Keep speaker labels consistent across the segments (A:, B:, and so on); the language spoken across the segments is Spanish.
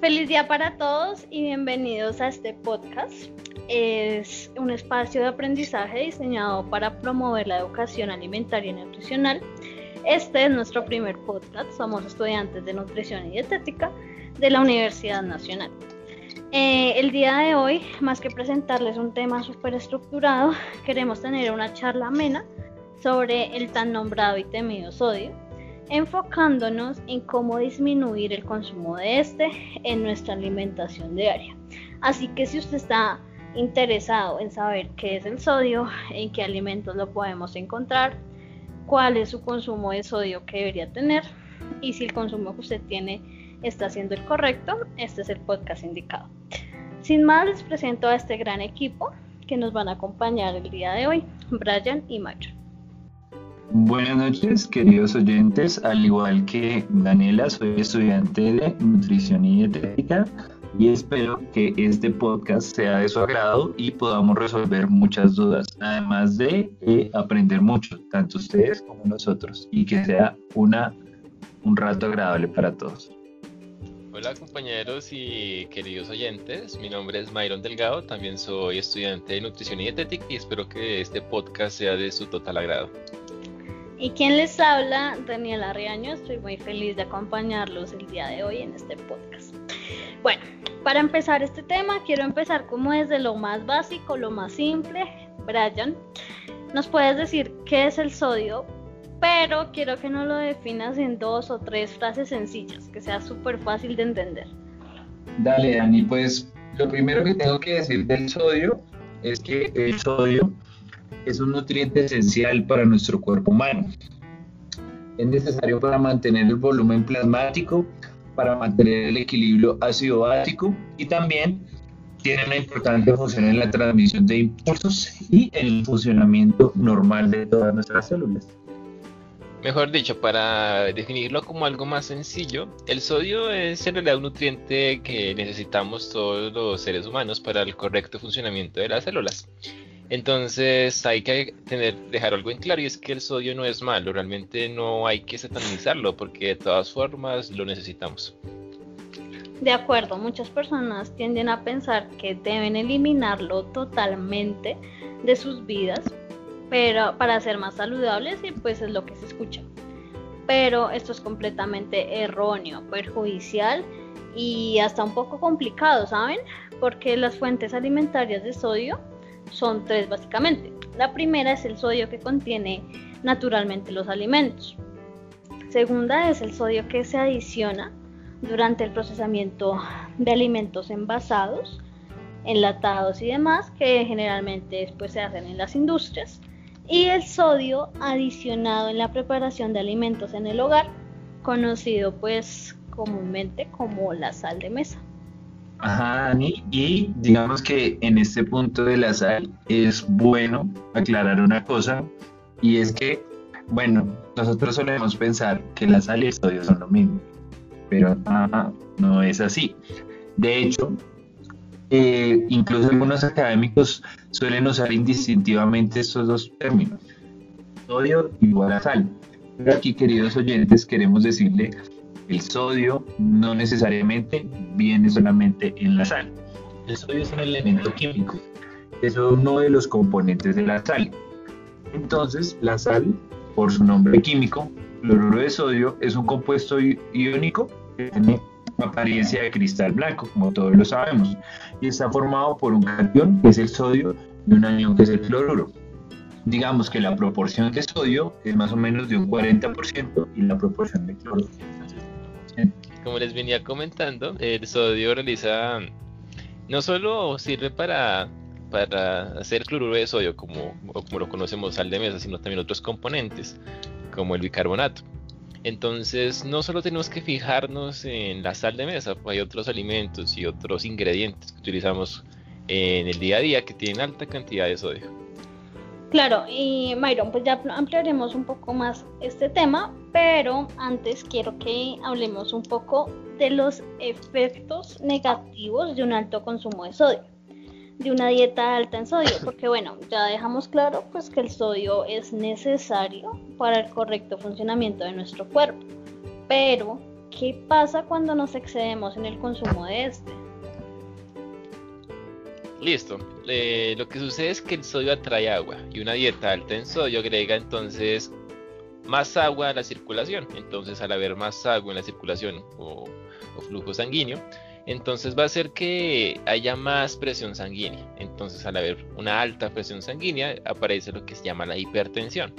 A: Feliz día para todos y bienvenidos a este podcast. Es un espacio de aprendizaje diseñado para promover la educación alimentaria y nutricional. Este es nuestro primer podcast. Somos estudiantes de nutrición y dietética de la Universidad Nacional. Eh, el día de hoy, más que presentarles un tema súper estructurado, queremos tener una charla amena sobre el tan nombrado y temido sodio, enfocándonos en cómo disminuir el consumo de este en nuestra alimentación diaria. Así que si usted está interesado en saber qué es el sodio, en qué alimentos lo podemos encontrar, cuál es su consumo de sodio que debería tener y si el consumo que usted tiene está siendo el correcto, este es el podcast indicado. Sin más, les presento a este gran equipo que nos van a acompañar el día de hoy, Brian y Macho.
B: Buenas noches, queridos oyentes. Al igual que Daniela, soy estudiante de nutrición y dietética y espero que este podcast sea de su agrado y podamos resolver muchas dudas, además de eh, aprender mucho, tanto ustedes como nosotros, y que sea una, un rato agradable para todos.
C: Hola compañeros y queridos oyentes, mi nombre es Myron Delgado, también soy estudiante de nutrición y dietética y espero que este podcast sea de su total agrado.
A: Y quien les habla, Daniela Riaño, estoy muy feliz de acompañarlos el día de hoy en este podcast. Bueno, para empezar este tema, quiero empezar como desde lo más básico, lo más simple. Brian, ¿nos puedes decir qué es el sodio pero quiero que no lo definas en dos o tres frases sencillas, que sea súper fácil de entender.
B: Dale, Dani, pues lo primero que tengo que decir del sodio es que el sodio es un nutriente esencial para nuestro cuerpo humano. Es necesario para mantener el volumen plasmático, para mantener el equilibrio ácido-básico y también tiene una importante función en la transmisión de impulsos y en el funcionamiento normal de todas nuestras células.
C: Mejor dicho, para definirlo como algo más sencillo, el sodio es en realidad un nutriente que necesitamos todos los seres humanos para el correcto funcionamiento de las células. Entonces hay que tener, dejar algo en claro y es que el sodio no es malo, realmente no hay que satanizarlo porque de todas formas lo necesitamos.
A: De acuerdo, muchas personas tienden a pensar que deben eliminarlo totalmente de sus vidas pero para ser más saludables y pues es lo que se escucha. Pero esto es completamente erróneo, perjudicial y hasta un poco complicado, ¿saben? Porque las fuentes alimentarias de sodio son tres básicamente. La primera es el sodio que contiene naturalmente los alimentos. Segunda es el sodio que se adiciona durante el procesamiento de alimentos envasados, enlatados y demás, que generalmente después se hacen en las industrias y el sodio adicionado en la preparación de alimentos en el hogar, conocido pues comúnmente como la sal de mesa.
B: Ajá, Dani, y digamos que en este punto de la sal es bueno aclarar una cosa, y es que, bueno, nosotros solemos pensar que la sal y el sodio son lo mismo, pero no es así. De hecho, eh, incluso algunos académicos suelen usar indistintivamente estos dos términos, sodio igual a sal. Pero aquí, queridos oyentes, queremos decirle el sodio no necesariamente viene solamente en la sal. El sodio es un elemento químico, es uno de los componentes de la sal. Entonces, la sal, por su nombre químico, cloruro de sodio, es un compuesto iónico que tiene apariencia de cristal blanco, como todos lo sabemos, y está formado por un catión, que es el sodio, y un anión, que es el cloruro. Digamos que la proporción de sodio es más o menos de un 40% y la proporción de cloruro
C: Como les venía comentando, el sodio realiza, no solo sirve para, para hacer cloruro de sodio, como, como lo conocemos sal de mesa, sino también otros componentes, como el bicarbonato. Entonces, no solo tenemos que fijarnos en la sal de mesa, hay otros alimentos y otros ingredientes que utilizamos en el día a día que tienen alta cantidad de sodio.
A: Claro, y Myron, pues ya ampliaremos un poco más este tema, pero antes quiero que hablemos un poco de los efectos negativos de un alto consumo de sodio de una dieta alta en sodio, porque bueno, ya dejamos claro pues que el sodio es necesario para el correcto funcionamiento de nuestro cuerpo, pero ¿qué pasa cuando nos excedemos en el consumo de este?
C: Listo. Lo que sucede es que el sodio atrae agua y una dieta alta en sodio agrega entonces más agua a la circulación. Entonces al haber más agua en la circulación o, flujo sanguíneo, entonces va a hacer que haya más presión sanguínea. Entonces al haber una alta presión sanguínea aparece lo que se llama la hipertensión,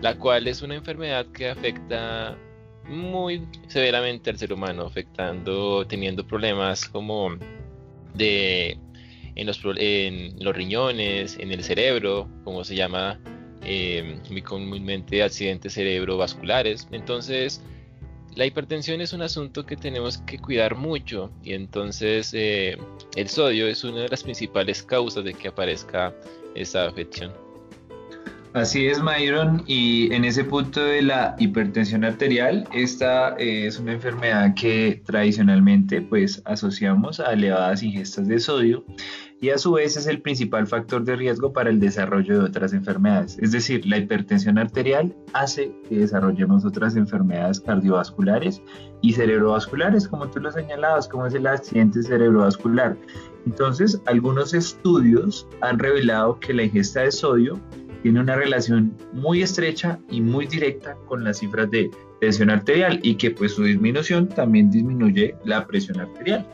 C: la cual es una enfermedad que afecta muy severamente al ser humano, afectando, teniendo problemas como de en los, en los riñones, en el cerebro, como se llama eh, muy comúnmente accidentes cerebrovasculares. Entonces, la hipertensión es un asunto que tenemos que cuidar mucho y entonces eh, el sodio es una de las principales causas de que aparezca esta afección.
B: Así es, Mayron, y en ese punto de la hipertensión arterial, esta eh, es una enfermedad que tradicionalmente pues asociamos a elevadas ingestas de sodio y a su vez es el principal factor de riesgo para el desarrollo de otras enfermedades. Es decir, la hipertensión arterial hace que desarrollemos otras enfermedades cardiovasculares y cerebrovasculares, como tú lo señalabas, como es el accidente cerebrovascular. Entonces, algunos estudios han revelado que la ingesta de sodio tiene una relación muy estrecha y muy directa con las cifras de tensión arterial y que pues su disminución también disminuye la presión arterial.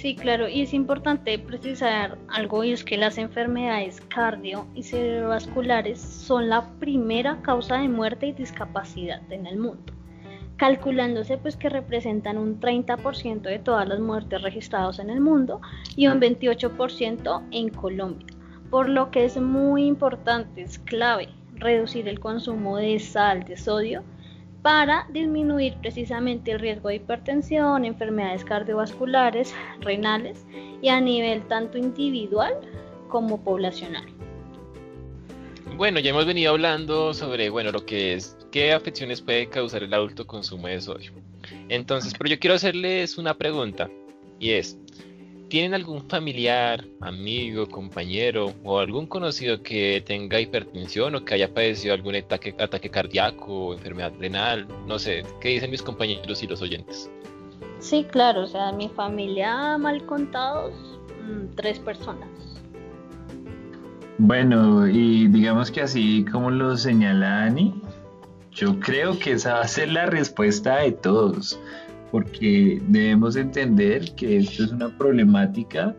A: Sí, claro, y es importante precisar algo y es que las enfermedades cardio y cerebrovasculares son la primera causa de muerte y discapacidad en el mundo, calculándose pues que representan un 30% de todas las muertes registradas en el mundo y un 28% en Colombia, por lo que es muy importante, es clave reducir el consumo de sal, de sodio, para disminuir precisamente el riesgo de hipertensión, enfermedades cardiovasculares, renales y a nivel tanto individual como poblacional.
C: Bueno, ya hemos venido hablando sobre, bueno, lo que es, qué afecciones puede causar el adulto consumo de sodio. Entonces, pero yo quiero hacerles una pregunta y es, ¿Tienen algún familiar, amigo, compañero o algún conocido que tenga hipertensión o que haya padecido algún ataque, ataque cardíaco o enfermedad renal? No sé, ¿qué dicen mis compañeros y los oyentes?
A: Sí, claro, o sea, mi familia mal contados, mm, tres personas.
B: Bueno, y digamos que así como lo señala Ani, yo creo que esa va a ser la respuesta de todos porque debemos entender que esto es una problemática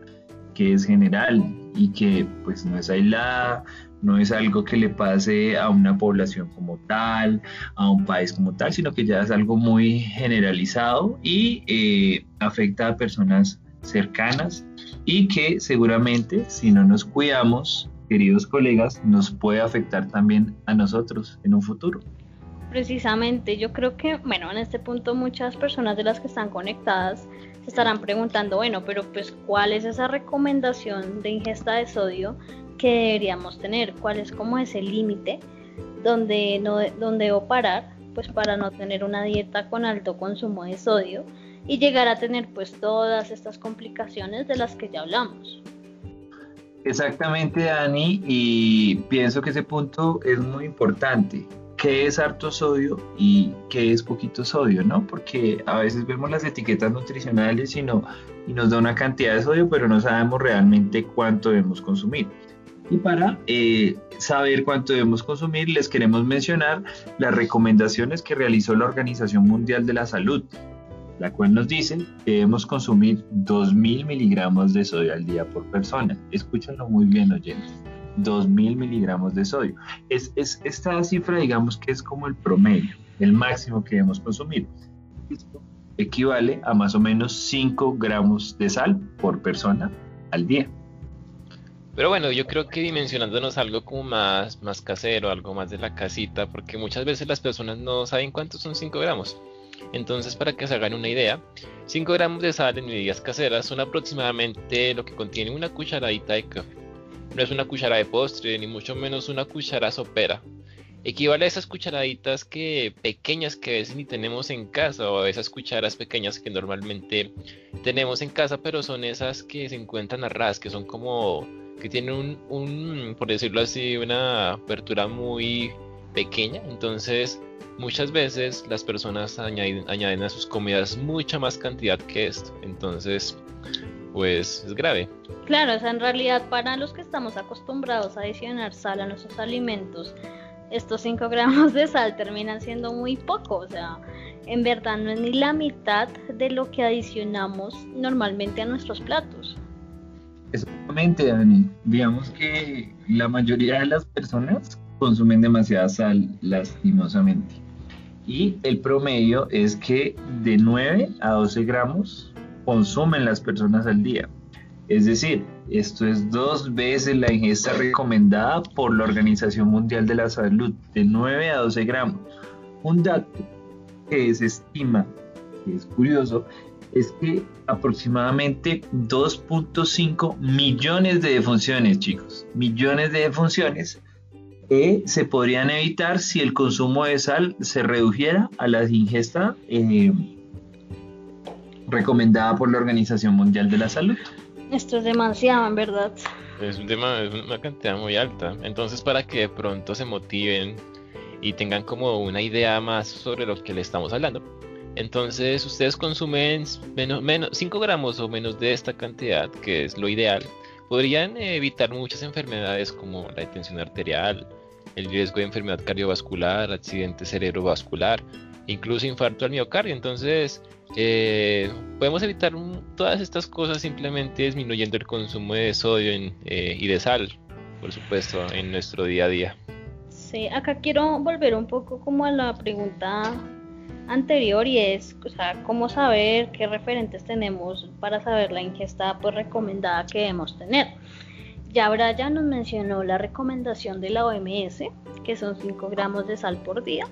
B: que es general y que pues no es aislada, no es algo que le pase a una población como tal, a un país como tal, sino que ya es algo muy generalizado y eh, afecta a personas cercanas y que seguramente si no nos cuidamos, queridos colegas, nos puede afectar también a nosotros en un futuro.
A: Precisamente, yo creo que, bueno, en este punto muchas personas de las que están conectadas se estarán preguntando, bueno, pero pues, ¿cuál es esa recomendación de ingesta de sodio que deberíamos tener? ¿Cuál es como ese límite donde, no, donde debo parar? Pues para no tener una dieta con alto consumo de sodio y llegar a tener pues todas estas complicaciones de las que ya hablamos.
B: Exactamente, Dani, y pienso que ese punto es muy importante qué es harto sodio y qué es poquito sodio, ¿no? Porque a veces vemos las etiquetas nutricionales y, y nos da una cantidad de sodio, pero no sabemos realmente cuánto debemos consumir. Y para eh, saber cuánto debemos consumir, les queremos mencionar las recomendaciones que realizó la Organización Mundial de la Salud, la cual nos dice que debemos consumir 2.000 miligramos de sodio al día por persona. Escúchenlo muy bien, oyentes. 2.000 miligramos de sodio. Es, es, esta cifra, digamos que es como el promedio, el máximo que debemos consumir. Esto equivale a más o menos 5 gramos de sal por persona al día.
C: Pero bueno, yo creo que dimensionándonos algo como más, más casero, algo más de la casita, porque muchas veces las personas no saben cuántos son 5 gramos. Entonces, para que se hagan una idea, 5 gramos de sal en medidas caseras son aproximadamente lo que contiene una cucharadita de café. No es una cuchara de postre, ni mucho menos una cuchara sopera. Equivale a esas cucharaditas que pequeñas que a veces ni tenemos en casa o a esas cucharas pequeñas que normalmente tenemos en casa, pero son esas que se encuentran a ras, que son como que tienen un, por decirlo así, una apertura muy pequeña, entonces muchas veces las personas añaden, añaden a sus comidas mucha más cantidad que esto, entonces pues es grave.
A: Claro, o sea, en realidad para los que estamos acostumbrados a adicionar sal a nuestros alimentos, estos 5 gramos de sal terminan siendo muy poco, o sea, en verdad no es ni la mitad de lo que adicionamos normalmente a nuestros platos.
B: Exactamente, Dani. Digamos que la mayoría de las personas consumen demasiada sal lastimosamente. Y el promedio es que de 9 a 12 gramos consumen las personas al día. Es decir, esto es dos veces la ingesta recomendada por la Organización Mundial de la Salud, de 9 a 12 gramos. Un dato que se estima, que es curioso, es que aproximadamente 2.5 millones de defunciones, chicos, millones de defunciones, se podrían evitar si el consumo de sal se redujera a la ingesta eh, recomendada por la Organización Mundial de la Salud.
A: Esto es demasiado, en verdad.
C: Es, un tema, es una cantidad muy alta. Entonces, para que de pronto se motiven y tengan como una idea más sobre lo que le estamos hablando, entonces ustedes consumen menos, menos 5 gramos o menos de esta cantidad, que es lo ideal, podrían evitar muchas enfermedades como la tensión arterial, el riesgo de enfermedad cardiovascular, accidente cerebrovascular, incluso infarto al miocardio. Entonces, eh, podemos evitar todas estas cosas simplemente disminuyendo el consumo de sodio eh, y de sal, por supuesto, en nuestro día a día.
A: Sí, acá quiero volver un poco como a la pregunta anterior y es, o sea, cómo saber qué referentes tenemos para saber la ingesta pues recomendada que debemos tener. Ya Brian nos mencionó la recomendación de la OMS, que son 5 gramos de sal por día,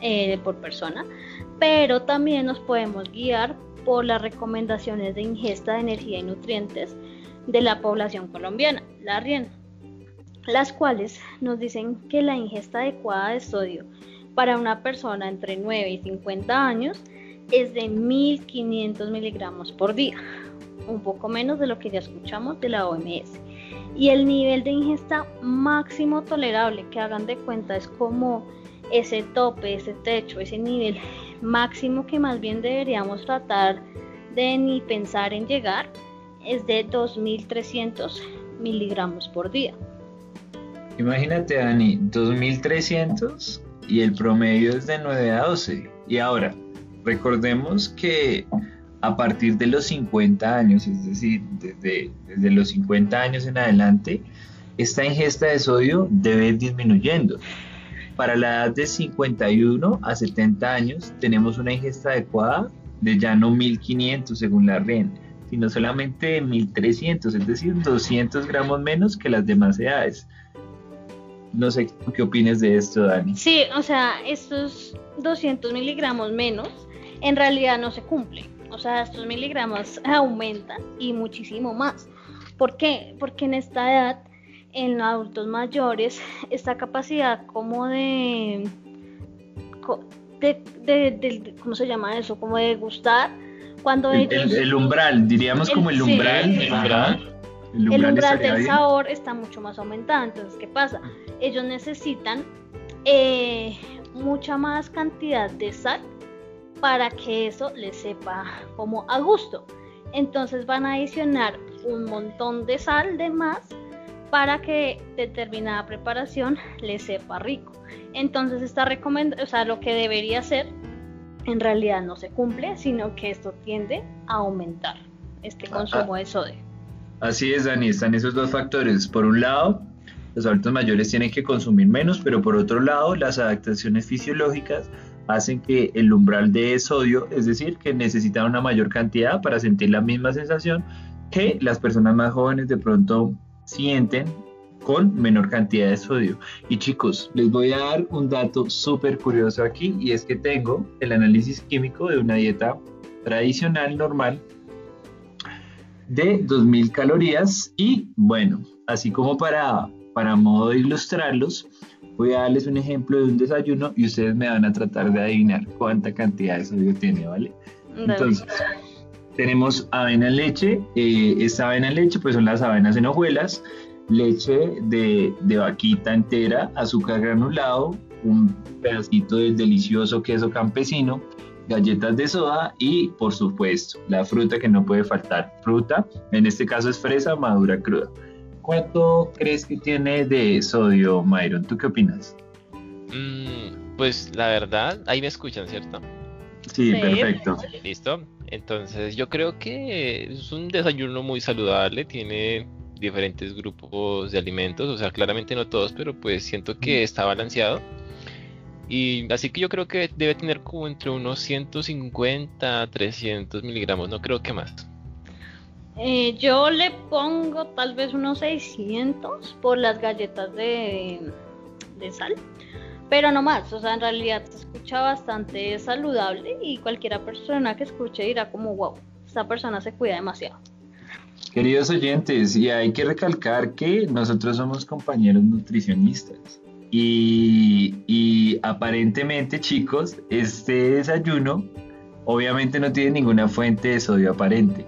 A: eh, por persona, pero también nos podemos guiar por las recomendaciones de ingesta de energía y nutrientes de la población colombiana, la RIEN, las cuales nos dicen que la ingesta adecuada de sodio para una persona entre 9 y 50 años es de 1500 miligramos por día, un poco menos de lo que ya escuchamos de la OMS. Y el nivel de ingesta máximo tolerable que hagan de cuenta es como ese tope, ese techo, ese nivel máximo que más bien deberíamos tratar de ni pensar en llegar es de 2300 miligramos por día.
B: Imagínate, Dani, 2300 y el promedio es de 9 a 12. Y ahora, recordemos que a partir de los 50 años, es decir, desde, desde los 50 años en adelante, esta ingesta de sodio debe ir disminuyendo. Para la edad de 51 a 70 años tenemos una ingesta adecuada de ya no 1500 según la REN, sino solamente 1300, es decir, 200 gramos menos que las demás edades. No sé qué opinas de esto, Dani.
A: Sí, o sea, estos 200 miligramos menos en realidad no se cumplen. O sea, estos miligramos aumentan y muchísimo más. ¿Por qué? Porque en esta edad en adultos mayores esta capacidad como de, de, ¿cómo se llama eso? Como de gustar. Cuando
B: el, el, umbral, diríamos como el umbral. el umbral,
A: el umbral del sabor está mucho más aumentado. Entonces, ¿qué pasa? Ellos necesitan eh, mucha más cantidad de sal para que eso les sepa como a gusto. Entonces van a adicionar un montón de sal de más para que determinada preparación le sepa rico. Entonces esta recomendación, o sea, lo que debería hacer en realidad no se cumple, sino que esto tiende a aumentar este ah, consumo de sodio.
B: Así es, Dani, están esos dos factores. Por un lado, los adultos mayores tienen que consumir menos, pero por otro lado, las adaptaciones fisiológicas hacen que el umbral de sodio, es decir, que necesitan una mayor cantidad para sentir la misma sensación que las personas más jóvenes de pronto sienten con menor cantidad de sodio. Y chicos, les voy a dar un dato súper curioso aquí y es que tengo el análisis químico de una dieta tradicional normal de 2000 calorías y bueno, así como para, para modo de ilustrarlos, voy a darles un ejemplo de un desayuno y ustedes me van a tratar de adivinar cuánta cantidad de sodio tiene, ¿vale? Entonces, tenemos avena en leche. Eh, esta avena en leche pues son las avenas en hojuelas. leche de, de vaquita entera, azúcar granulado, un pedacito del delicioso queso campesino, galletas de soda y por supuesto la fruta que no puede faltar. Fruta, en este caso es fresa madura cruda. ¿Cuánto crees que tiene de sodio, Myron? ¿Tú qué opinas?
C: Mm, pues la verdad, ahí me escuchan, ¿cierto?
B: Sí, perfecto.
C: Listo. Entonces yo creo que es un desayuno muy saludable, tiene diferentes grupos de alimentos, o sea, claramente no todos, pero pues siento que está balanceado. Y así que yo creo que debe tener como entre unos 150 300 miligramos, no creo que más.
A: Eh, yo le pongo tal vez unos 600 por las galletas de, de sal, pero no más, o sea, en realidad se escucha bastante saludable y cualquiera persona que escuche dirá como, wow, esta persona se cuida demasiado.
B: Queridos oyentes, y hay que recalcar que nosotros somos compañeros nutricionistas. Y, aparentemente, chicos, este desayuno obviamente no tiene ninguna fuente de sodio aparente,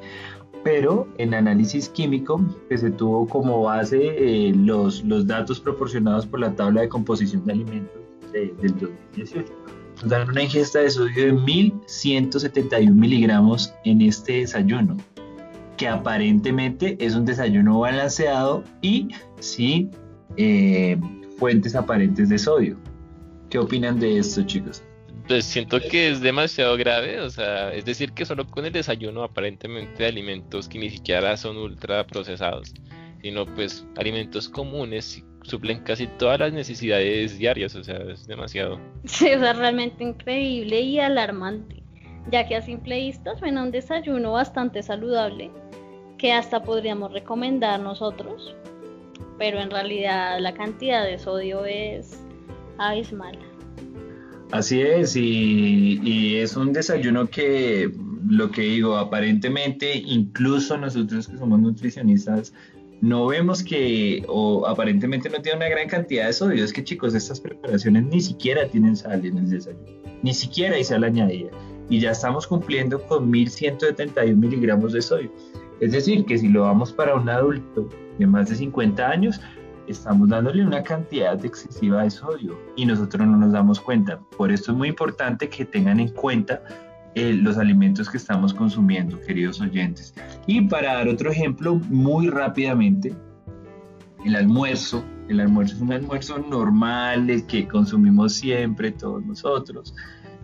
B: pero en análisis químico que se tuvo como base eh, los, los datos proporcionados por la tabla de composición de alimentos del 2018, nos dan una ingesta de sodio de 1171 miligramos en este desayuno, que aparentemente es un desayuno balanceado y sin eh, fuentes aparentes de sodio. ¿Qué opinan de esto, chicos?
C: Pues siento que es demasiado grave, o sea, es decir, que solo con el desayuno aparentemente de alimentos que ni siquiera son ultra procesados, sino pues alimentos comunes suplen casi todas las necesidades diarias, o sea, es demasiado.
A: Sí, o sea, realmente increíble y alarmante, ya que a simple vista suena un desayuno bastante saludable que hasta podríamos recomendar nosotros, pero en realidad la cantidad de sodio es abismal.
B: Así es, y, es un desayuno que, lo que digo, aparentemente, incluso nosotros que somos nutricionistas, no vemos que, o aparentemente no tiene una gran cantidad de sodio. Es que chicos, estas preparaciones ni siquiera tienen sal en el desayuno, ni siquiera hay sal añadida. Y ya estamos cumpliendo con 1171 miligramos de sodio. Es decir, que si lo vamos para un adulto de más de 50 años, estamos dándole una cantidad excesiva de sodio y nosotros no nos damos cuenta. Por esto es muy importante que tengan en cuenta eh, los alimentos que estamos consumiendo, queridos oyentes. Y para dar otro ejemplo, muy rápidamente, el almuerzo. El almuerzo es un almuerzo normal, el que consumimos siempre todos nosotros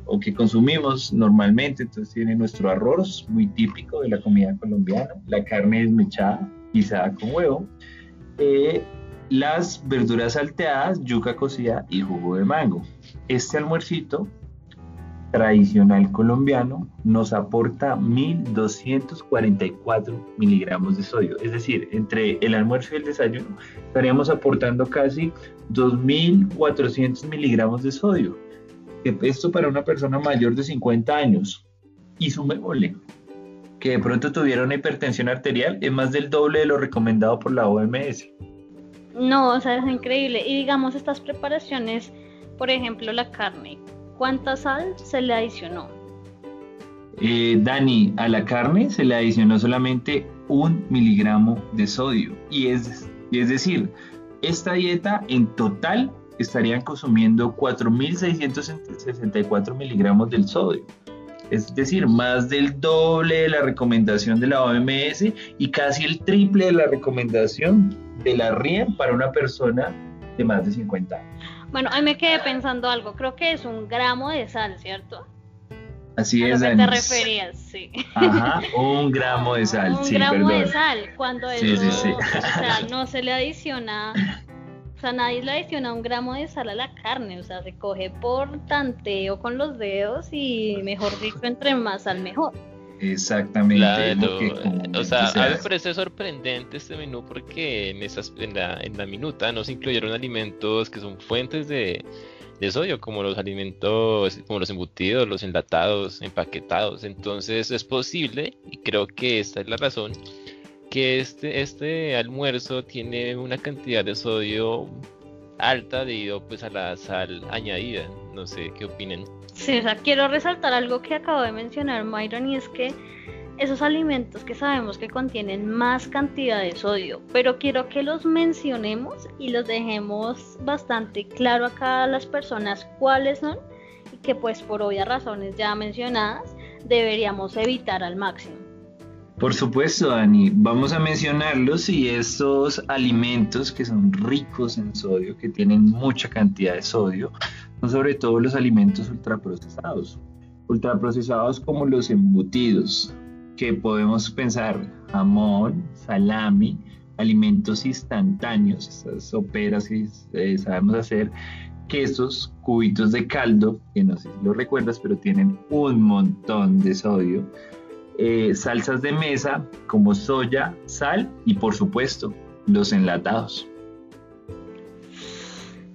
B: o que consumimos normalmente. Entonces tiene nuestro arroz, muy típico de la comida colombiana, la carne desmechada, guisada con huevo, eh, las verduras salteadas, yuca cocida y jugo de mango. Este almuercito tradicional colombiano nos aporta 1244 miligramos de sodio. Es decir, entre el almuerzo y el desayuno estaríamos aportando casi 2400 miligramos de sodio. Esto para una persona mayor de 50 años. Y sumémosle que de pronto tuviera una hipertensión arterial es más del doble de lo recomendado por la OMS.
A: No, o sea, es increíble. Y digamos, estas preparaciones, por ejemplo, la carne, ¿cuánta sal se le adicionó?
B: Eh, Dani, a la carne se le adicionó solamente un miligramo de sodio. Y es, y es decir, esta dieta en total estarían consumiendo 4.664 miligramos del sodio es decir, más del doble de la recomendación de la OMS y casi el triple de la recomendación de la RIEM para una persona de más de 50 años.
A: Bueno, ahí me quedé pensando algo, creo que es un gramo de sal, ¿cierto?
B: Así es,
A: ¿A te referías? Sí.
B: Ajá, un gramo de sal,
A: un
B: sí,
A: gramo
B: de
A: sal, cuando eso, o sea, no se le adiciona o sea, nadie le adiciona un gramo de sal a la carne, o sea, se coge por tanteo con los dedos y mejor dicho, entre más sal mejor.
B: Exactamente.
C: o sea, a mí me parece sorprendente este menú porque en, esas, en, la, en la minuta no se incluyeron alimentos que son fuentes de, de sodio, como los alimentos, como los embutidos, los enlatados, empaquetados. Entonces es posible, y creo que esta es la razón, que este, este almuerzo tiene una cantidad de sodio alta debido pues a la sal añadida. No sé qué opinen.
A: Sí, o sea, quiero resaltar algo que acabo de mencionar Myron y es que esos alimentos que sabemos que contienen más cantidad de sodio, pero quiero que los mencionemos y los dejemos bastante claro a las personas cuáles son y que pues por obvias razones ya mencionadas deberíamos evitar al máximo.
B: Por supuesto, Dani, vamos a mencionarlos y estos alimentos que son ricos en sodio, que tienen mucha cantidad de sodio, son sobre todo los alimentos ultraprocesados. Ultraprocesados como los embutidos, que podemos pensar jamón, salami, alimentos instantáneos, estas soperas que eh, sabemos hacer, quesos, cubitos de caldo, que no sé si lo recuerdas, pero tienen un montón de sodio eh, salsas de mesa como soya, sal y por supuesto los enlatados.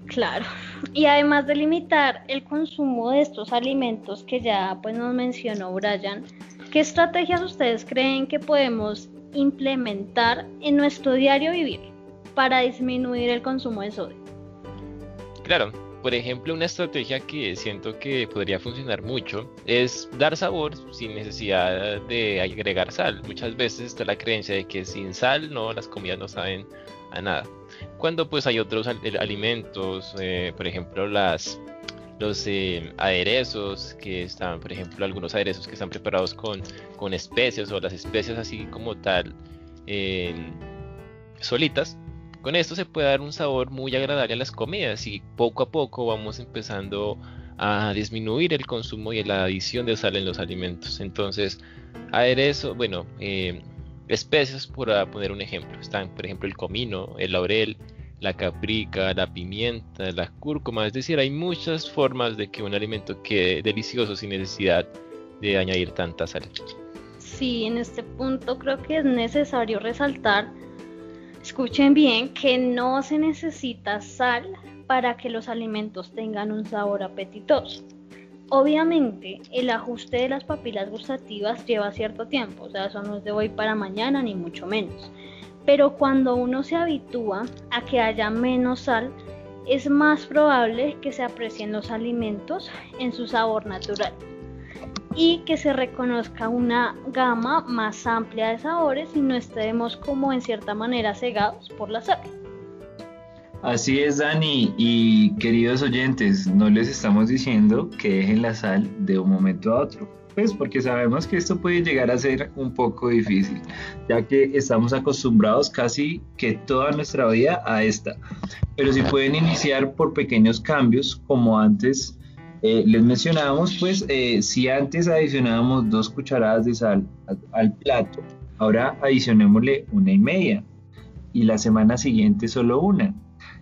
A: Claro. Y además de limitar el consumo de estos alimentos que ya pues nos mencionó Brian, ¿qué estrategias ustedes creen que podemos implementar en nuestro diario vivir para disminuir el consumo de sodio?
C: Claro, por ejemplo, una estrategia que siento que podría funcionar mucho es dar sabor sin necesidad de agregar sal. Muchas veces está la creencia de que sin sal no las comidas no saben a nada. Cuando pues hay otros alimentos, eh, por ejemplo las los eh, aderezos que están, por ejemplo, algunos aderezos que están preparados con, con especias o las especias así como tal eh, solitas, con esto se puede dar un sabor muy agradable a las comidas y poco a poco vamos empezando a disminuir el consumo y la adición de sal en los alimentos. Entonces, aderezo, bueno, eh, especias por poner un ejemplo. Están, por ejemplo, el comino, el laurel, la caprica, la pimienta, la cúrcuma. Es decir, hay muchas formas de que un alimento quede delicioso sin necesidad de añadir tanta sal.
A: Sí, en este punto creo que es necesario resaltar Escuchen bien que no se necesita sal para que los alimentos tengan un sabor apetitoso. Obviamente, el ajuste de las papilas gustativas lleva cierto tiempo, o sea, eso no es de hoy para mañana ni mucho menos. Pero cuando uno se habitúa a que haya menos sal, es más probable que se aprecien los alimentos en su sabor natural y que se reconozca una gama más amplia de sabores y no estemos como en cierta manera cegados por la sal.
B: Así es, Dani. Y queridos oyentes, no les estamos diciendo que dejen la sal de un momento a otro. Pues porque sabemos que esto puede llegar a ser un poco difícil, ya que estamos acostumbrados casi que toda nuestra vida a esta. Pero si pueden iniciar por pequeños cambios, como antes eh, les mencionábamos, pues, eh, si antes adicionábamos dos cucharadas de sal al, plato, ahora adicionémosle una y media y la semana siguiente solo una.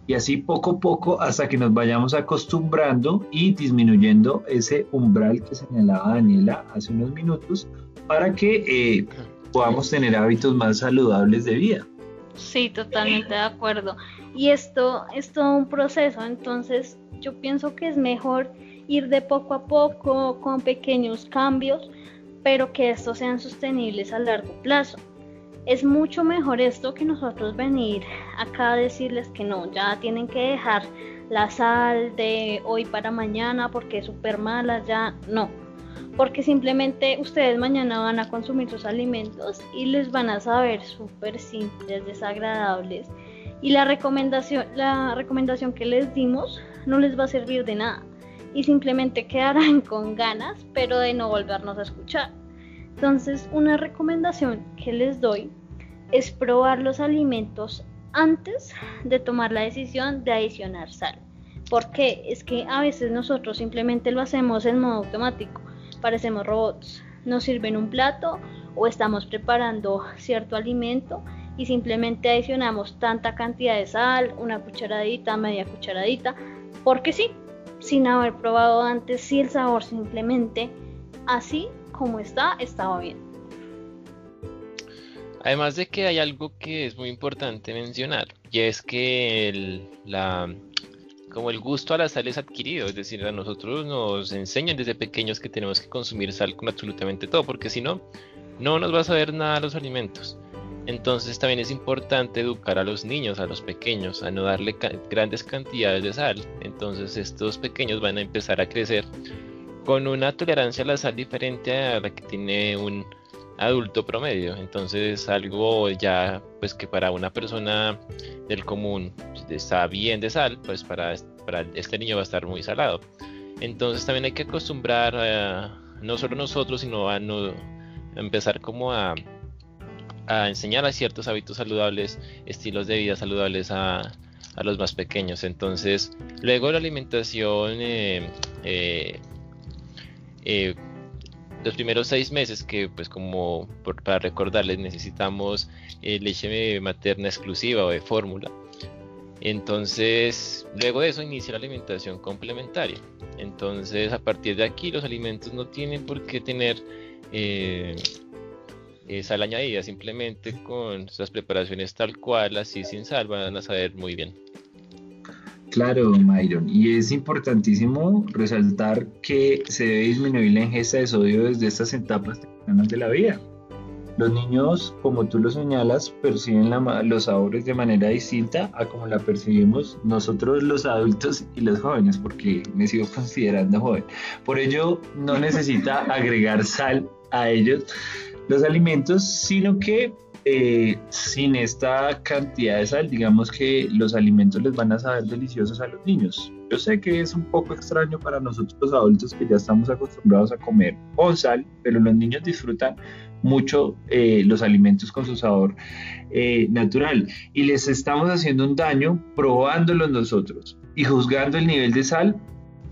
B: Y así poco a poco hasta que nos vayamos acostumbrando y disminuyendo ese umbral que señalaba Daniela hace unos minutos para que eh, podamos tener hábitos más saludables de vida.
A: Sí, totalmente de acuerdo. Y esto es todo un proceso, entonces yo pienso que es mejor ir de poco a poco con pequeños cambios, pero que estos sean sostenibles a largo plazo. Es mucho mejor esto que nosotros venir acá a decirles que no, ya tienen que dejar la sal de hoy para mañana porque es súper mala, ya no. Porque simplemente ustedes mañana van a consumir sus alimentos y les van a saber súper simples, desagradables. Y la recomendación, la recomendación que les dimos no les va a servir de nada y simplemente quedarán con ganas, pero de no volvernos a escuchar. Entonces, una recomendación que les doy es probar los alimentos antes de tomar la decisión de adicionar sal. Porque es que a veces nosotros simplemente lo hacemos en modo automático, parecemos robots. Nos sirven un plato o estamos preparando cierto alimento y simplemente adicionamos tanta cantidad de sal, una cucharadita, media cucharadita, porque sí, sin haber probado antes si el sabor simplemente así como está estaba bien.
C: Además de que hay algo que es muy importante mencionar y es que el, la, como el gusto a la sal es adquirido, es decir, a nosotros nos enseñan desde pequeños que tenemos que consumir sal con absolutamente todo, porque si no, no nos va a saber nada los alimentos. Entonces también es importante educar a los niños, a los pequeños, a no darle grandes cantidades de sal. Entonces estos pequeños van a empezar a crecer con una tolerancia a la sal diferente a la que tiene un adulto promedio. Entonces algo ya pues que para una persona del común está bien de sal, pues para, para este niño va a estar muy salado. Entonces también hay que acostumbrar a, no solo nosotros, sino a, no, empezar como a, a enseñar a ciertos hábitos saludables, estilos de vida saludables a, a los más pequeños. Entonces, luego la alimentación, eh, eh, eh, los primeros seis meses que, pues como para recordarles, necesitamos leche materna exclusiva o de fórmula. Entonces, luego de eso inicia la alimentación complementaria. Entonces, a partir de aquí, los alimentos no tienen por qué tener sal añadida, simplemente con las preparaciones tal cual, así sin sal, van a saber muy bien.
B: Claro, Myron, y es importantísimo resaltar que se debe disminuir la ingesta de sodio desde estas etapas tempranas de la vida. Los niños, como tú lo señalas, perciben los sabores de manera distinta a como la percibimos nosotros los adultos y los jóvenes, porque me sigo considerando joven. Por ello, no necesita agregar sal a ellos los alimentos, sino que eh, sin esta cantidad de sal, digamos que los alimentos les van a saber deliciosos a los niños. Yo sé que es un poco extraño para nosotros los adultos que ya estamos acostumbrados a comer con sal, pero los niños disfrutan mucho eh, los alimentos con su sabor eh, natural y les estamos haciendo un daño probándolos nosotros y juzgando el nivel de sal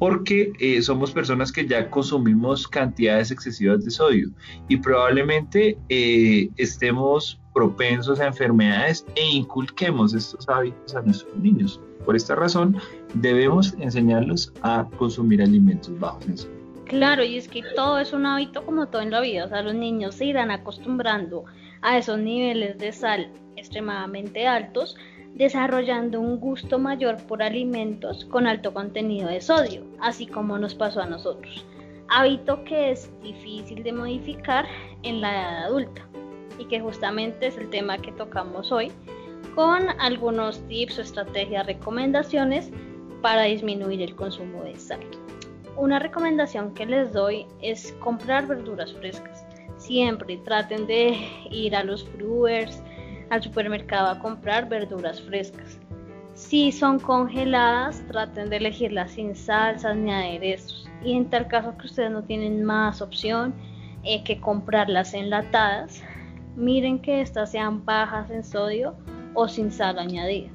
B: porque eh, somos personas que ya consumimos cantidades excesivas de sodio y probablemente eh, estemos propensos a enfermedades e inculquemos estos hábitos a nuestros niños. Por esta razón, debemos enseñarlos a consumir alimentos bajos en sodio.
A: Claro, y es que todo es un hábito como todo en la vida, o sea, los niños se irán acostumbrando a esos niveles de sal extremadamente altos desarrollando un gusto mayor por alimentos con alto contenido de sodio, así como nos pasó a nosotros. Hábito que es difícil de modificar en la edad adulta y que justamente es el tema que tocamos hoy con algunos tips o estrategias, recomendaciones para disminuir el consumo de sal. Una recomendación que les doy es comprar verduras frescas. Siempre traten de ir a los brewers, al supermercado a comprar verduras frescas. Si son congeladas, traten de elegirlas sin salsas ni aderezos. Y en tal caso que ustedes no tienen más opción eh, que comprarlas enlatadas, miren que estas sean bajas en sodio o sin sal añadida.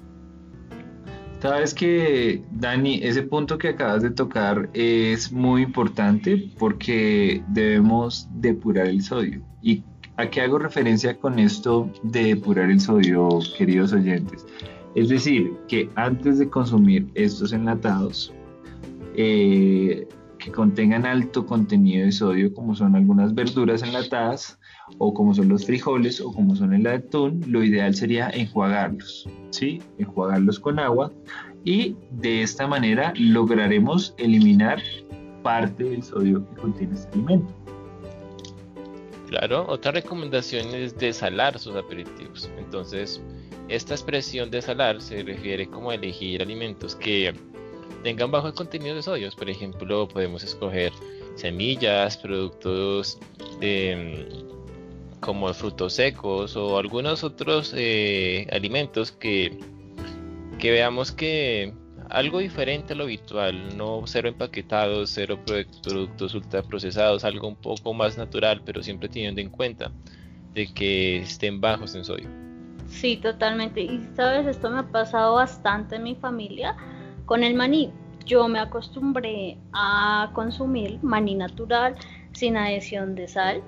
B: Sabes que, Dani, ese punto que acabas de tocar es muy importante porque debemos depurar el sodio. Y ¿A qué hago referencia con esto de depurar el sodio, queridos oyentes? Es decir, que antes de consumir estos enlatados, eh, que contengan alto contenido de sodio, como son algunas verduras enlatadas, o como son los frijoles, o como son el atún, lo ideal sería enjuagarlos, ¿sí? Enjuagarlos con agua y de esta manera lograremos eliminar parte del sodio que contiene este alimento.
C: Claro, otra recomendación es desalar sus aperitivos. Entonces, esta expresión de salar se refiere como a elegir alimentos que tengan bajo contenido de sodio. Por ejemplo, podemos escoger semillas, productos como frutos secos o algunos otros eh, alimentos que, que veamos que algo diferente a lo habitual, no cero empaquetados, cero productos ultraprocesados, algo un poco más natural, pero siempre teniendo en cuenta de que estén bajos en sodio.
A: Sí, totalmente. Y sabes, esto me ha pasado bastante en mi familia con el maní. Yo me acostumbré a consumir maní natural sin adición de sal.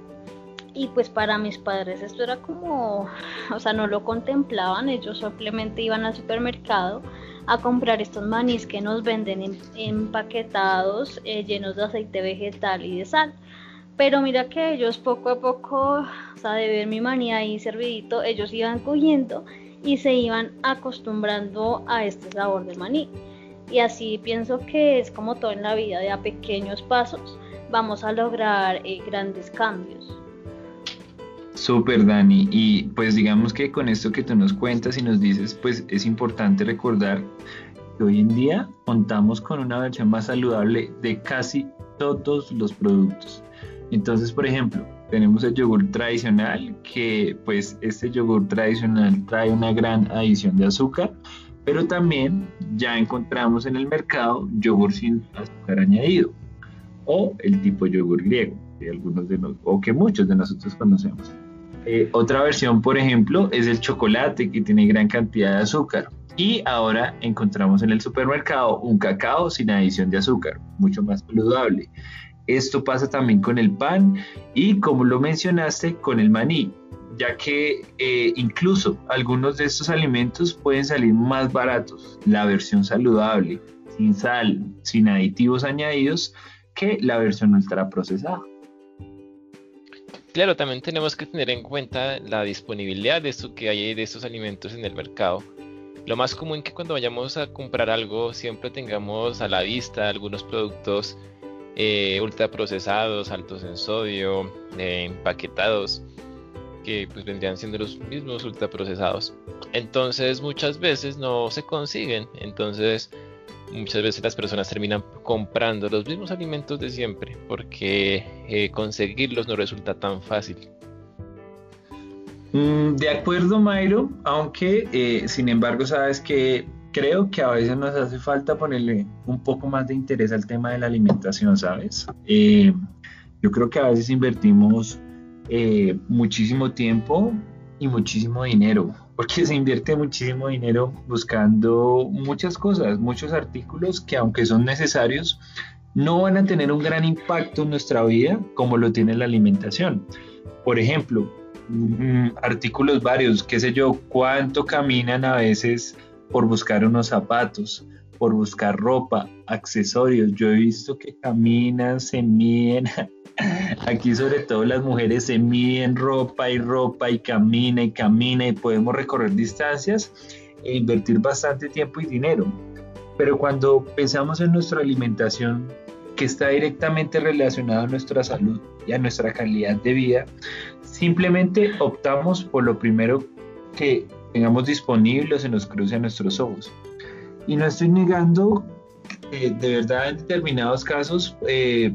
A: Y pues para mis padres esto era como, o sea, no lo contemplaban, ellos simplemente iban al supermercado a comprar estos manís que nos venden empaquetados eh, llenos de aceite vegetal y de sal. Pero mira que ellos poco a poco, o sea, de ver mi maní ahí servidito, ellos iban cogiendo y se iban acostumbrando a este sabor de maní. Y así pienso que es como todo en la vida, de a pequeños pasos vamos a lograr eh, grandes cambios.
B: Súper, Dani. Y pues digamos que con esto que tú nos cuentas y nos dices, pues es importante recordar que hoy en día contamos con una versión más saludable de casi todos los productos. Entonces, por ejemplo, tenemos el yogur tradicional, que pues este yogur tradicional trae una gran adición de azúcar, pero también ya encontramos en el mercado yogur sin azúcar añadido o el tipo yogur griego, que algunos de o que muchos de nosotros conocemos. Eh, otra versión, por ejemplo, es el chocolate que tiene gran cantidad de azúcar. Y ahora encontramos en el supermercado un cacao sin adición de azúcar, mucho más saludable. Esto pasa también con el pan y, como lo mencionaste, con el maní, ya que eh, incluso algunos de estos alimentos pueden salir más baratos, la versión saludable, sin sal, sin aditivos añadidos, que la versión ultraprocesada.
C: Claro, también tenemos que tener en cuenta la disponibilidad de esto que hay de estos alimentos en el mercado. Lo más común que cuando vayamos a comprar algo siempre tengamos a la vista algunos productos eh, ultraprocesados, altos en sodio, eh, empaquetados, que pues vendrían siendo los mismos ultraprocesados. Entonces muchas veces no se consiguen. Entonces muchas veces las personas terminan comprando los mismos alimentos de siempre porque eh, conseguirlos no resulta tan fácil.
B: Mm, de acuerdo, Mayro, aunque eh, sin embargo sabes que creo que a veces nos hace falta ponerle un poco más de interés al tema de la alimentación, ¿sabes? Eh, yo creo que a veces invertimos muchísimo tiempo y muchísimo dinero porque se invierte muchísimo dinero buscando muchas cosas, muchos artículos que aunque son necesarios, no van a tener un gran impacto en nuestra vida como lo tiene la alimentación. Por ejemplo, mm, artículos varios, qué sé yo, cuánto caminan a veces por buscar unos zapatos, por buscar ropa, accesorios. Yo he visto que caminan, se miden, Aquí sobre todo las mujeres se miden ropa y ropa y camina y camina y podemos recorrer distancias e invertir bastante tiempo y dinero. Pero cuando pensamos en nuestra alimentación, que está directamente relacionada a nuestra salud y a nuestra calidad de vida, simplemente optamos por lo primero que tengamos disponible o se nos cruce a nuestros ojos. Y no estoy negando que de verdad en determinados casos eh,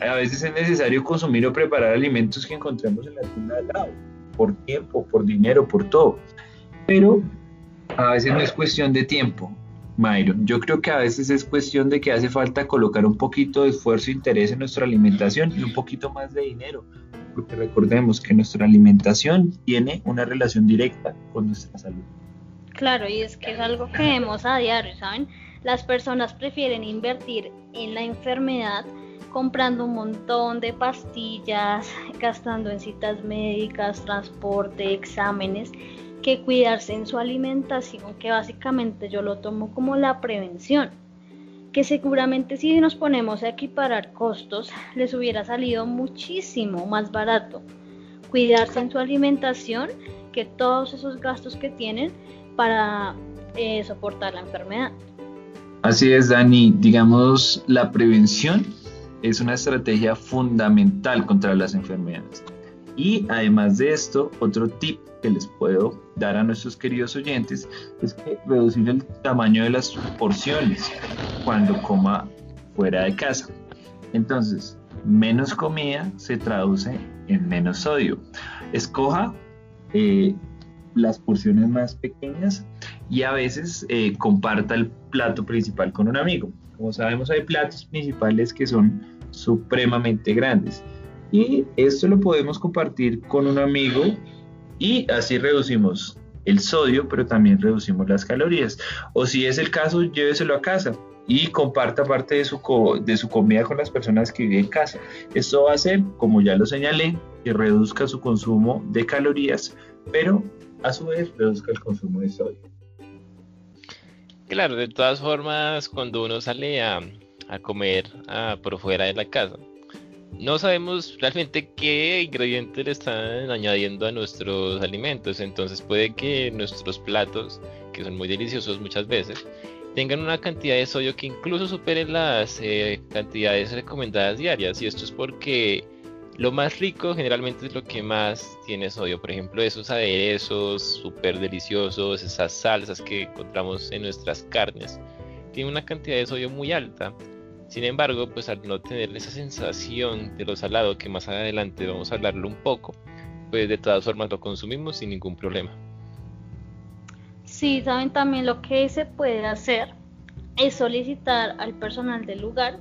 B: a veces es necesario consumir o preparar alimentos que encontremos en la tienda al lado, por tiempo, por dinero, por todo. Pero a veces no es cuestión de tiempo, Myron. Yo creo que a veces es cuestión de que hace falta colocar un poquito de esfuerzo e interés en nuestra alimentación y un poquito más de dinero. Porque recordemos que nuestra alimentación tiene una relación directa con nuestra salud.
A: Claro, y es que es algo que vemos a diario, ¿saben? Las personas prefieren invertir en la enfermedad comprando un montón de pastillas, gastando en citas médicas, transporte, exámenes, que cuidarse en su alimentación, que básicamente yo lo tomo como la prevención, que seguramente si nos ponemos a equiparar costos, les hubiera salido muchísimo más barato cuidarse en su alimentación que todos esos gastos que tienen para eh, soportar la enfermedad.
B: Así es, Dani. Digamos, la prevención es una estrategia fundamental contra las enfermedades. Y además de esto, otro tip que les puedo dar a nuestros queridos oyentes es que reducir el tamaño de las porciones cuando coma fuera de casa. Entonces, menos comida se traduce en menos sodio. Escoja eh, las porciones más pequeñas y a veces eh, comparta el plato principal con un amigo. Como sabemos, hay platos principales que son supremamente grandes. Y esto lo podemos compartir con un amigo y así reducimos el sodio, pero también reducimos las calorías. O si es el caso, lléveselo a casa y comparta parte de su, de su comida con las personas que viven en casa. Esto va a hacer, como ya lo señalé, que reduzca su consumo de calorías, pero a su vez reduzca el consumo de sodio.
C: Claro, de todas formas, cuando uno sale a, comer por fuera de la casa, no sabemos realmente qué ingredientes le están añadiendo a nuestros alimentos. Entonces puede que nuestros platos, que son muy deliciosos muchas veces, tengan una cantidad de sodio que incluso supere las eh, cantidades recomendadas diarias. Y esto es porque lo más rico generalmente es lo que más tiene sodio. Por ejemplo, esos aderezos súper deliciosos, esas salsas que encontramos en nuestras carnes, tienen una cantidad de sodio muy alta. Sin embargo, pues al no tener esa sensación de lo salado, que más adelante vamos a hablarlo un poco, pues de todas formas lo consumimos sin ningún problema.
A: Sí, saben también lo que se puede hacer es solicitar al personal del lugar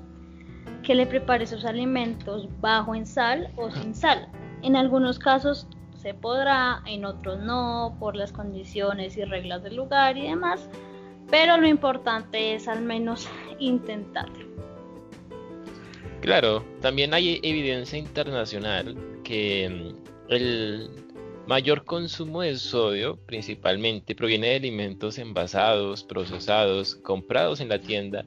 A: que le prepare sus alimentos bajo en sal o sin sal. En algunos casos se podrá, en otros no, por las condiciones y reglas del lugar y demás, pero lo importante es al menos intentarlo.
C: Claro, también hay evidencia internacional que mm, el mayor consumo de sodio principalmente proviene de alimentos envasados, procesados, comprados en la tienda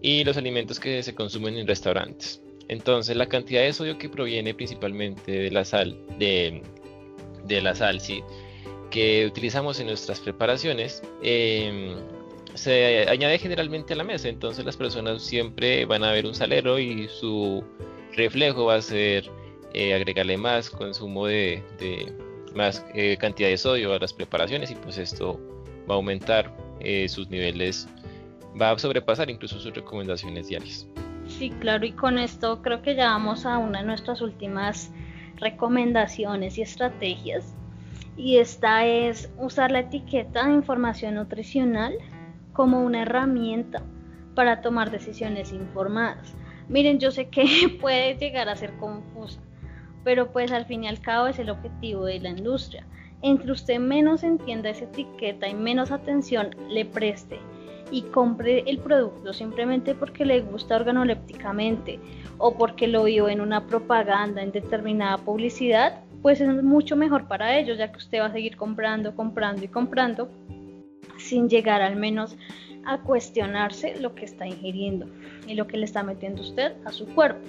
C: y los alimentos que se consumen en restaurantes. Entonces la cantidad de sodio que proviene principalmente de la sal, de, la sal, sí, que utilizamos en nuestras preparaciones, em, se añade generalmente a la mesa. Entonces las personas siempre van a ver un salero y su reflejo va a ser eh, agregarle más consumo de, más eh, cantidad de sodio a las preparaciones y pues esto va a aumentar eh, sus niveles, va a sobrepasar incluso sus recomendaciones diarias.
A: Sí, claro, y con esto creo que ya vamos a una de nuestras últimas recomendaciones y estrategias. Y esta es usar la etiqueta de información nutricional como una herramienta para tomar decisiones informadas. Miren, yo sé que puede llegar a ser confusa, pero pues al fin y al cabo es el objetivo de la industria. Entre usted menos entienda esa etiqueta y menos atención le preste y compre el producto simplemente porque le gusta organolépticamente o porque lo vio en una propaganda, en determinada publicidad, pues es mucho mejor para ellos, ya que usted va a seguir comprando, comprando y comprando sin llegar al menos a cuestionarse lo que está ingiriendo y lo que le está metiendo usted a su cuerpo.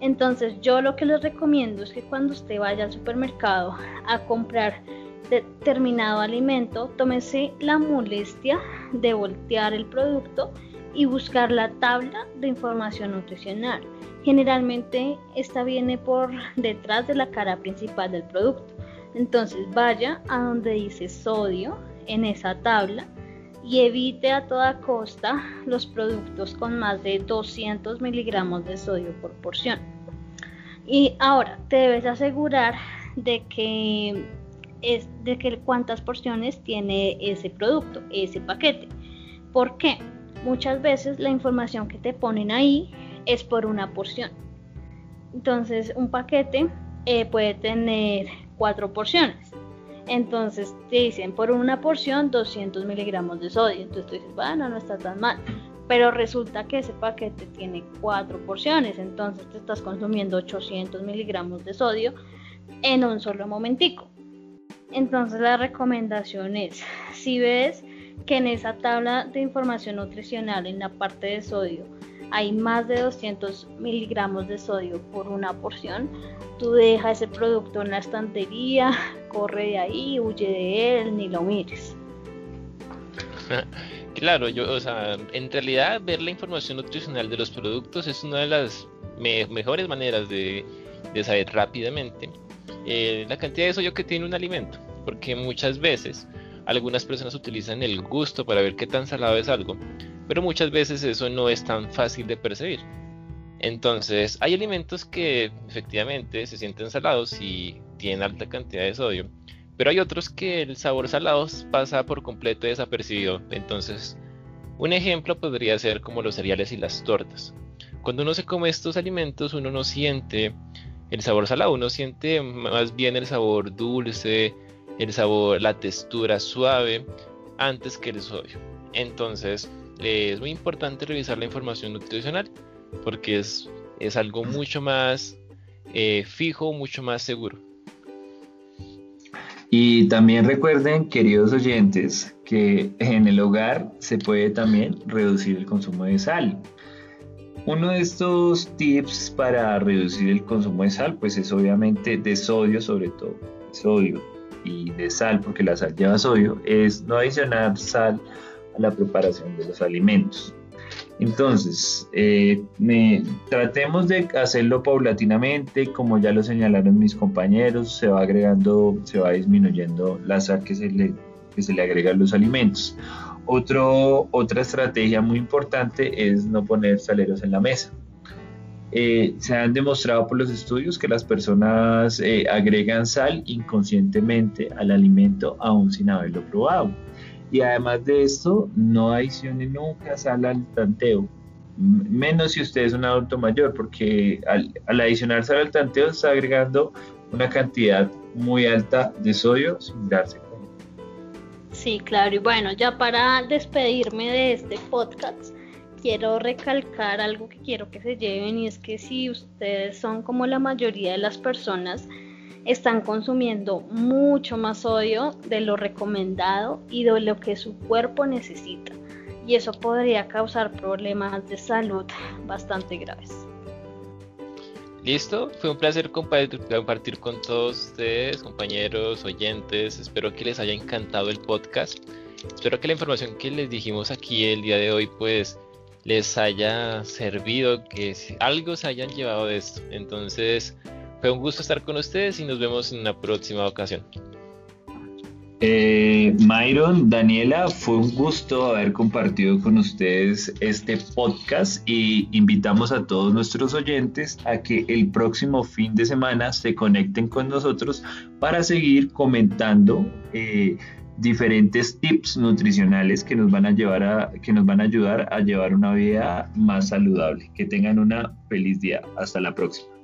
A: Entonces yo lo que les recomiendo es que cuando usted vaya al supermercado a comprar determinado alimento, tómese la molestia de voltear el producto y buscar la tabla de información nutricional. Generalmente esta viene por detrás de la cara principal del producto. Entonces vaya a donde dice sodio en esa tabla y evite a toda costa los productos con más de 200 miligramos de sodio por porción. Y ahora te debes asegurar de que es de que cuántas porciones tiene ese producto, ese paquete. ¿Por qué? Muchas veces la información que te ponen ahí es por una porción. Entonces, un paquete eh, puede tener cuatro porciones. Entonces te dicen por una porción 200 miligramos de sodio. Entonces tú dices, bueno, no está tan mal. Pero resulta que ese paquete tiene cuatro porciones. Entonces te estás consumiendo 800 miligramos de sodio en un solo momentico. Entonces la recomendación es, si ves que en esa tabla de información nutricional en la parte de sodio hay más de 200 miligramos de sodio por una porción, tú deja ese producto en la estantería, corre de ahí, huye de él, ni lo mires.
C: Claro, yo, o sea, en realidad ver la información nutricional de los productos es una de las mejores maneras de, saber rápidamente eh, la cantidad de sodio que tiene un alimento, porque muchas veces algunas personas utilizan el gusto para ver qué tan salado es algo, pero muchas veces eso no es tan fácil de percibir. Entonces, hay alimentos que efectivamente se sienten salados y tienen alta cantidad de sodio, pero hay otros que el sabor salado pasa por completo desapercibido. Entonces, un ejemplo podría ser como los cereales y las tortas. Cuando uno se come estos alimentos, uno no siente el sabor salado, uno siente más bien el sabor dulce, el sabor, la textura suave, antes que el sodio. Entonces, es muy importante revisar la información nutricional porque es, es algo mucho más eh, fijo, mucho más seguro.
B: Y también recuerden, queridos oyentes, que en el hogar se puede también reducir el consumo de sal. Uno de estos tips para reducir el consumo de sal, pues es obviamente de sodio sobre todo, sodio y de sal, porque la sal lleva sodio, es no adicionar sal a la preparación de los alimentos. Entonces, eh, tratemos de hacerlo paulatinamente, como ya lo señalaron mis compañeros, se va agregando, se va disminuyendo la sal que se le, que se le agrega a los alimentos. Otro, otra estrategia muy importante es no poner saleros en la mesa. Eh, se han demostrado por los estudios que las personas eh, agregan sal inconscientemente al alimento aún sin haberlo probado. Y además de esto, no adicione nunca sal al tanteo, menos si usted es un adulto mayor, porque al, adicionar sal al tanteo está agregando una cantidad muy alta de sodio sin darse.
A: Sí, claro, y bueno, ya para despedirme de este podcast, quiero recalcar algo que quiero que se lleven y es que si ustedes son como la mayoría de las personas, están consumiendo mucho más sodio de lo recomendado y de lo que su cuerpo necesita. Y eso podría causar problemas de salud bastante graves.
C: Listo, fue un placer compartir con todos ustedes, compañeros, oyentes. Espero que les haya encantado el podcast. Espero que la información que les dijimos aquí el día de hoy, pues les haya servido, que algo se hayan llevado de esto. Entonces, fue un gusto estar con ustedes y nos vemos en una próxima ocasión.
B: Eh, Myron, Daniela, fue un gusto haber compartido con ustedes este podcast y invitamos a todos nuestros oyentes a que el próximo fin de semana se conecten con nosotros para seguir comentando eh, diferentes tips nutricionales que nos van a llevar a que nos van a ayudar a llevar una vida más saludable. Que tengan una feliz día. Hasta la próxima.